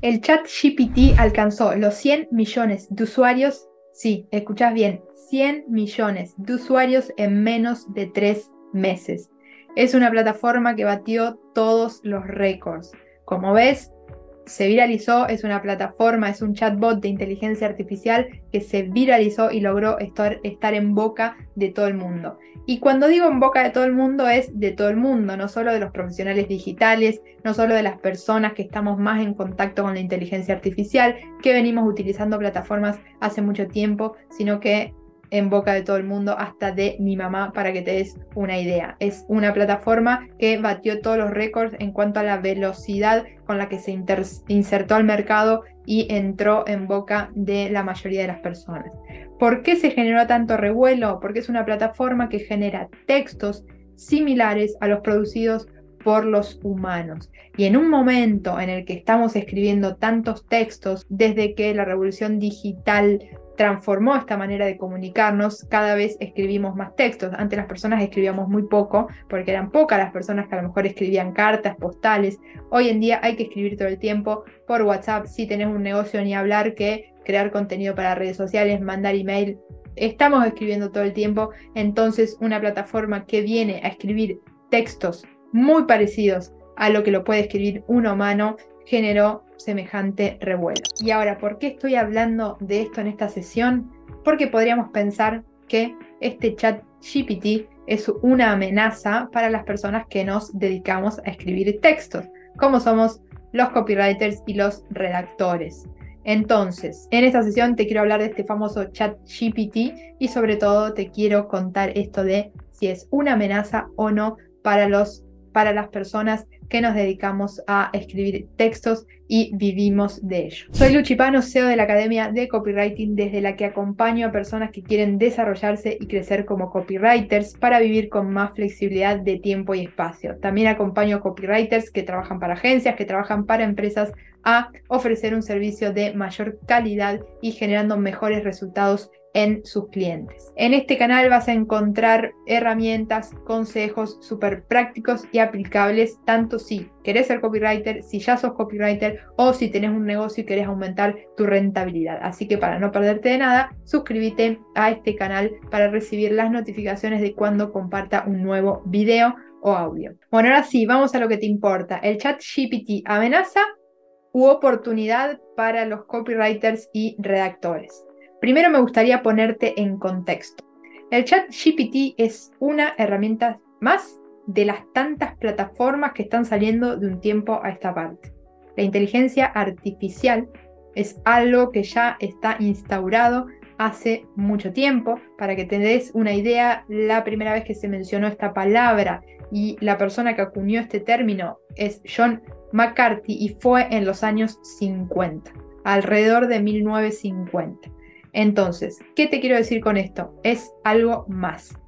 El chat GPT alcanzó los 100 millones de usuarios, sí, escuchás bien, 100 millones de usuarios en menos de 3 meses. Es una plataforma que batió todos los récords. Como ves, se viralizó, es una plataforma, es un chatbot de inteligencia artificial que se viralizó y logró estar, en boca de todo el mundo. Y cuando digo en boca de todo el mundo es de todo el mundo, no solo de los profesionales digitales, no solo de las personas que estamos más en contacto con la inteligencia artificial, que venimos utilizando plataformas hace mucho tiempo, sino que en boca de todo el mundo, hasta de mi mamá, para que te des una idea. Es una plataforma que batió todos los récords en cuanto a la velocidad con la que se insertó al mercado y entró en boca de la mayoría de las personas. ¿Por qué se generó tanto revuelo? Porque es una plataforma que genera textos similares a los producidos por los humanos. Y en un momento en el que estamos escribiendo tantos textos, desde que la revolución digital transformó esta manera de comunicarnos, cada vez escribimos más textos. Antes las personas escribíamos muy poco, porque eran pocas las personas que a lo mejor escribían cartas, postales. Hoy en día hay que escribir todo el tiempo por WhatsApp, si tenés un negocio ni hablar que crear contenido para redes sociales, mandar email. Estamos escribiendo todo el tiempo, entonces una plataforma que viene a escribir textos muy parecidos a lo que lo puede escribir un humano generó semejante revuelo. Y ahora, ¿por qué estoy hablando de esto en esta sesión? Porque podríamos pensar que este chat GPT es una amenaza para las personas que nos dedicamos a escribir textos, como somos los copywriters y los redactores. Entonces, en esta sesión te quiero hablar de este famoso chat GPT y sobre todo te quiero contar esto de si es una amenaza o no para los para las personas que nos dedicamos a escribir textos y vivimos de ello. Soy Luchipano, CEO de la Academia de Copywriting, desde la que acompaño a personas que quieren desarrollarse y crecer como copywriters para vivir con más flexibilidad de tiempo y espacio. También acompaño a copywriters que trabajan para agencias, que trabajan para empresas a ofrecer un servicio de mayor calidad y generando mejores resultados en sus clientes. En este canal vas a encontrar herramientas, consejos súper prácticos y aplicables, tanto si querés ser copywriter, si ya sos copywriter o si tenés un negocio y querés aumentar tu rentabilidad. Así que para no perderte de nada, suscríbete a este canal para recibir las notificaciones de cuando comparta un nuevo video o audio. Bueno, ahora sí, vamos a lo que te importa. ¿El chat GPT amenaza u oportunidad para los copywriters y redactores? Primero me gustaría ponerte en contexto. El chat GPT es una herramienta más de las tantas plataformas que están saliendo de un tiempo a esta parte. La inteligencia artificial es algo que ya está instaurado hace mucho tiempo. Para que te des una idea, la primera vez que se mencionó esta palabra y la persona que acuñó este término es John McCarthy y fue en los años 50, alrededor de 1950. Entonces, ¿qué te quiero decir con esto? Es algo más.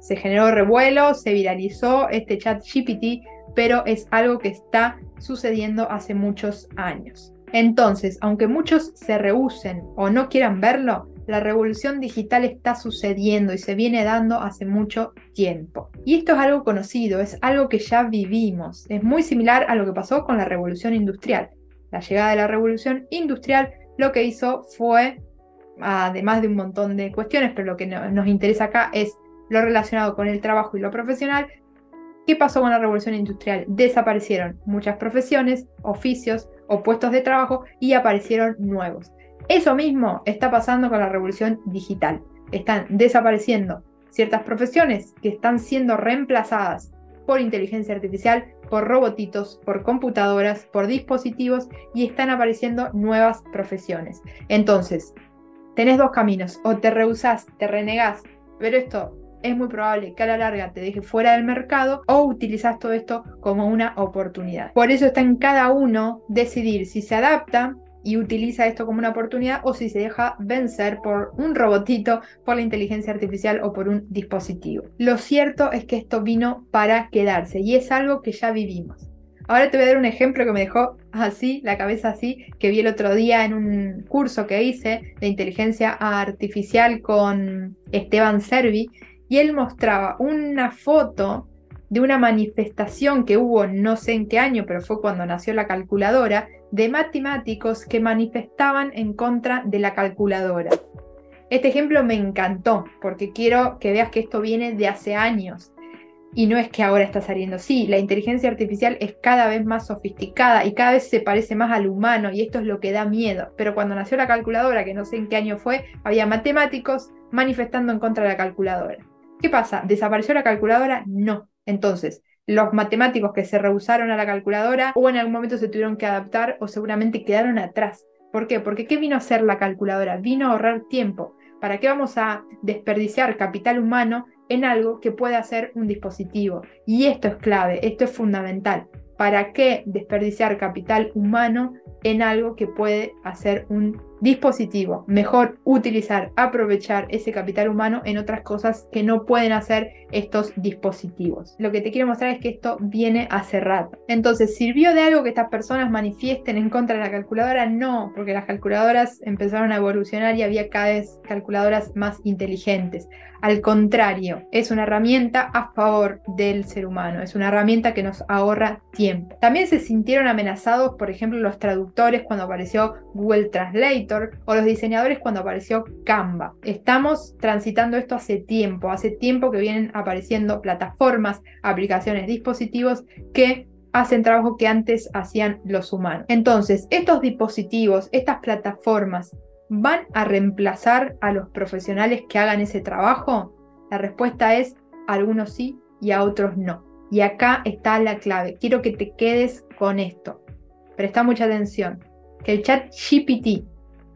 Se generó revuelo, se viralizó este chat GPT, pero es algo que está sucediendo hace muchos años. Entonces, aunque muchos se rehúsen o no quieran verlo, la revolución digital está sucediendo y se viene dando hace mucho tiempo. Y esto es algo conocido, es algo que ya vivimos. Es muy similar a lo que pasó con la revolución industrial. La llegada de la revolución industrial lo que hizo fue además de un montón de cuestiones, pero lo que nos interesa acá es lo relacionado con el trabajo y lo profesional. ¿Qué pasó con la revolución industrial? Desaparecieron muchas profesiones, oficios o puestos de trabajo y aparecieron nuevos. Eso mismo está pasando con la revolución digital. Están desapareciendo ciertas profesiones que están siendo reemplazadas por inteligencia artificial, por robotitos, por computadoras, por dispositivos y están apareciendo nuevas profesiones. Entonces, tenés dos caminos, o te rehusás, te renegás, pero esto es muy probable que a la larga te deje fuera del mercado o utilizás todo esto como una oportunidad. Por eso está en cada uno decidir si se adapta y utiliza esto como una oportunidad o si se deja vencer por un robotito, por la inteligencia artificial o por un dispositivo. Lo cierto es que esto vino para quedarse y es algo que ya vivimos. Ahora te voy a dar un ejemplo que me dejó así, la cabeza así, que vi el otro día en un curso que hice de inteligencia artificial con Esteban Servi, y él mostraba una foto de una manifestación que hubo no sé en qué año, pero fue cuando nació la calculadora, de matemáticos que manifestaban en contra de la calculadora. Este ejemplo me encantó porque quiero que veas que esto viene de hace años y no es que ahora está saliendo. Sí, la inteligencia artificial es cada vez más sofisticada y cada vez se parece más al humano y esto es lo que da miedo. Pero cuando nació la calculadora, que no sé en qué año fue, había matemáticos manifestando en contra de la calculadora. ¿Qué pasa? ¿Desapareció la calculadora? No. Entonces, los matemáticos que se rehusaron a la calculadora o en algún momento se tuvieron que adaptar o seguramente quedaron atrás. ¿Por qué? Porque ¿qué vino a hacer la calculadora? Vino a ahorrar tiempo. ¿Para qué vamos a desperdiciar capital humano en algo que puede hacer un dispositivo? Y esto es clave, esto es fundamental. ¿Para qué desperdiciar capital humano en algo que puede hacer un dispositivo. Mejor utilizar, aprovechar ese capital humano en otras cosas que no pueden hacer estos dispositivos. Lo que te quiero mostrar es que esto viene hace rato. Entonces, ¿sirvió de algo que estas personas manifiesten en contra de la calculadora? No, porque las calculadoras empezaron a evolucionar y había cada vez calculadoras más inteligentes. Al contrario, es una herramienta a favor del ser humano, es una herramienta que nos ahorra tiempo. También se sintieron amenazados, por ejemplo, los traductores cuando apareció Google Translate o los diseñadores cuando apareció Canva. Estamos transitando esto hace tiempo, hace tiempo que vienen apareciendo plataformas, aplicaciones, dispositivos que hacen trabajo que antes hacían los humanos. Entonces, estos dispositivos, estas plataformas, ¿van a reemplazar a los profesionales que hagan ese trabajo? La respuesta es algunos sí y a otros no. Y acá está la clave. Quiero que te quedes con esto. Presta mucha atención. Que el chat GPT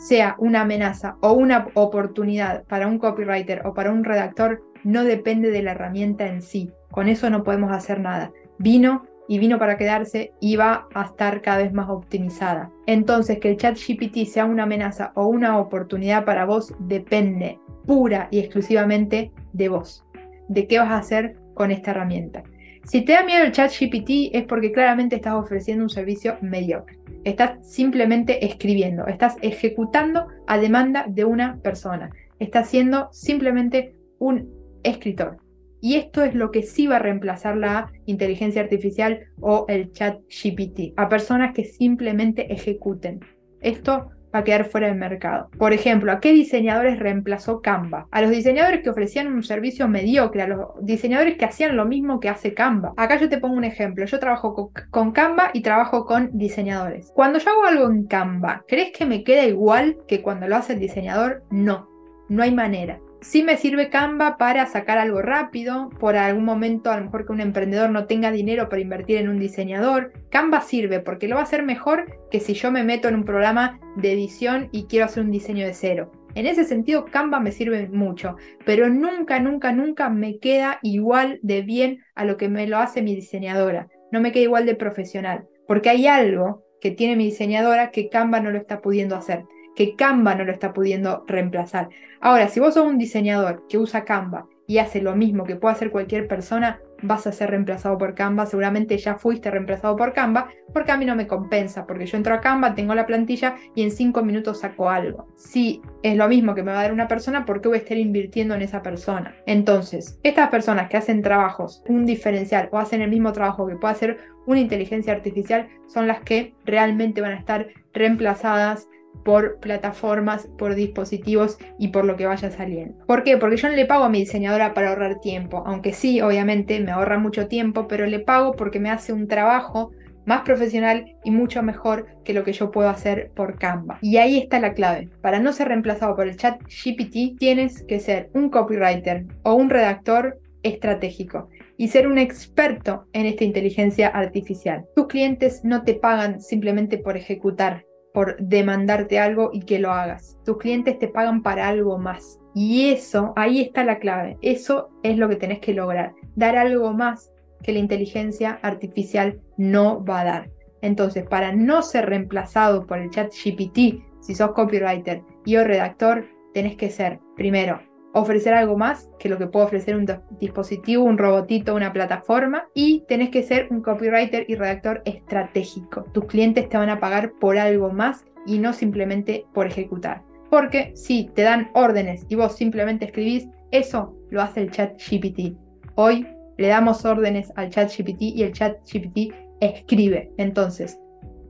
sea una amenaza o una oportunidad para un copywriter o para un redactor no depende de la herramienta en sí. Con eso no podemos hacer nada. Vino y vino para quedarse y va a estar cada vez más optimizada. Entonces, que el chat GPT sea una amenaza o una oportunidad para vos depende pura y exclusivamente de vos, de qué vas a hacer con esta herramienta. Si te da miedo el chat GPT es porque claramente estás ofreciendo un servicio mediocre. Estás simplemente escribiendo, estás ejecutando a demanda de una persona. Estás siendo simplemente un escritor. Y esto es lo que sí va a reemplazar la inteligencia artificial o el chat GPT, a personas que simplemente ejecuten. Esto va a quedar fuera del mercado. Por ejemplo, ¿a qué diseñadores reemplazó Canva? A los diseñadores que ofrecían un servicio mediocre, a los diseñadores que hacían lo mismo que hace Canva. Acá yo te pongo un ejemplo. Yo trabajo con, Canva y trabajo con diseñadores. Cuando yo hago algo en Canva, ¿crees que me queda igual que cuando lo hace el diseñador? No, no hay manera. Sí me sirve Canva para sacar algo rápido, por algún momento a lo mejor que un emprendedor no tenga dinero para invertir en un diseñador. Canva sirve porque lo va a hacer mejor que si yo me meto en un programa de edición y quiero hacer un diseño de cero. En ese sentido, Canva me sirve mucho, pero nunca, nunca, nunca me queda igual de bien a lo que me lo hace mi diseñadora. No me queda igual de profesional, porque hay algo que tiene mi diseñadora que Canva no lo está pudiendo hacer que Canva no lo está pudiendo reemplazar. Ahora, si vos sos un diseñador que usa Canva y hace lo mismo que puede hacer cualquier persona, vas a ser reemplazado por Canva. Seguramente ya fuiste reemplazado por Canva, porque a mí no me compensa, porque yo entro a Canva, tengo la plantilla y en cinco minutos saco algo. Si es lo mismo que me va a dar una persona, ¿por qué voy a estar invirtiendo en esa persona? Entonces, estas personas que hacen trabajos, un diferencial o hacen el mismo trabajo que puede hacer una inteligencia artificial, son las que realmente van a estar reemplazadas por plataformas, por dispositivos y por lo que vaya saliendo. ¿Por qué? Porque yo no le pago a mi diseñadora para ahorrar tiempo, aunque sí, obviamente me ahorra mucho tiempo, pero le pago porque me hace un trabajo más profesional y mucho mejor que lo que yo puedo hacer por Canva. Y ahí está la clave. Para no ser reemplazado por el chat GPT, tienes que ser un copywriter o un redactor estratégico y ser un experto en esta inteligencia artificial. Tus clientes no te pagan simplemente por ejecutar por demandarte algo y que lo hagas. Tus clientes te pagan para algo más. Y eso, ahí está la clave. Eso es lo que tenés que lograr. Dar algo más que la inteligencia artificial no va a dar. Entonces, para no ser reemplazado por el chat GPT, si sos copywriter y o redactor, tenés que ser, primero, ofrecer algo más que lo que puede ofrecer un dispositivo, un robotito, una plataforma y tenés que ser un copywriter y redactor estratégico. Tus clientes te van a pagar por algo más y no simplemente por ejecutar. Porque si te dan órdenes y vos simplemente escribís, eso lo hace el chat GPT. Hoy le damos órdenes al chat GPT y el chat GPT escribe. Entonces,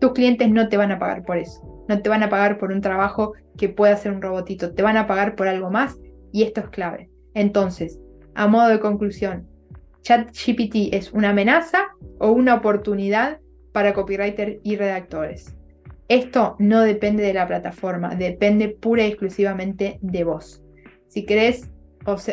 tus clientes no te van a pagar por eso. No te van a pagar por un trabajo que pueda hacer un robotito. Te van a pagar por algo más y esto es clave. Entonces, a modo de conclusión, ChatGPT es una amenaza o una oportunidad para copywriters y redactores. Esto no depende de la plataforma, depende pura y exclusivamente de vos. Si querés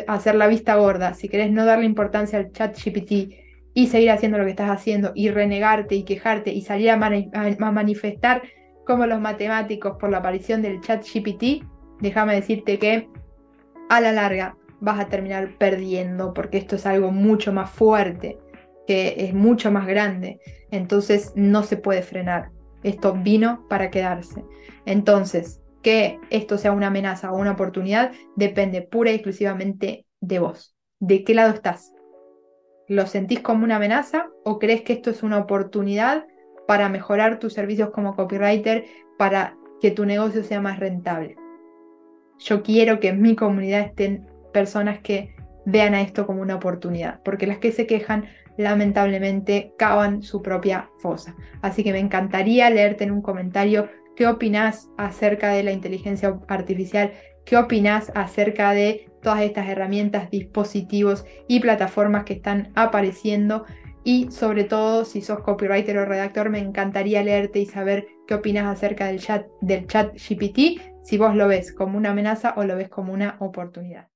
hacer la vista gorda, si querés no darle importancia al chat GPT y seguir haciendo lo que estás haciendo y renegarte y quejarte y salir a, manifestar como los matemáticos por la aparición del chat GPT, déjame decirte que a la larga vas a terminar perdiendo porque esto es algo mucho más fuerte, que es mucho más grande, entonces no se puede frenar. Esto vino para quedarse. Entonces, que esto sea una amenaza o una oportunidad depende pura y exclusivamente de vos. ¿De qué lado estás? ¿Lo sentís como una amenaza o crees que esto es una oportunidad para mejorar tus servicios como copywriter, para que tu negocio sea más rentable? Yo quiero que en mi comunidad estén personas que vean a esto como una oportunidad, porque las que se quejan lamentablemente cavan su propia fosa. Así que me encantaría leerte en un comentario ¿Qué opinas acerca de la inteligencia artificial? ¿Qué opinas acerca de todas estas herramientas, dispositivos y plataformas que están apareciendo? Y sobre todo, si sos copywriter o redactor, me encantaría leerte y saber qué opinas acerca del chat, del chat GPT, si vos lo ves como una amenaza o lo ves como una oportunidad.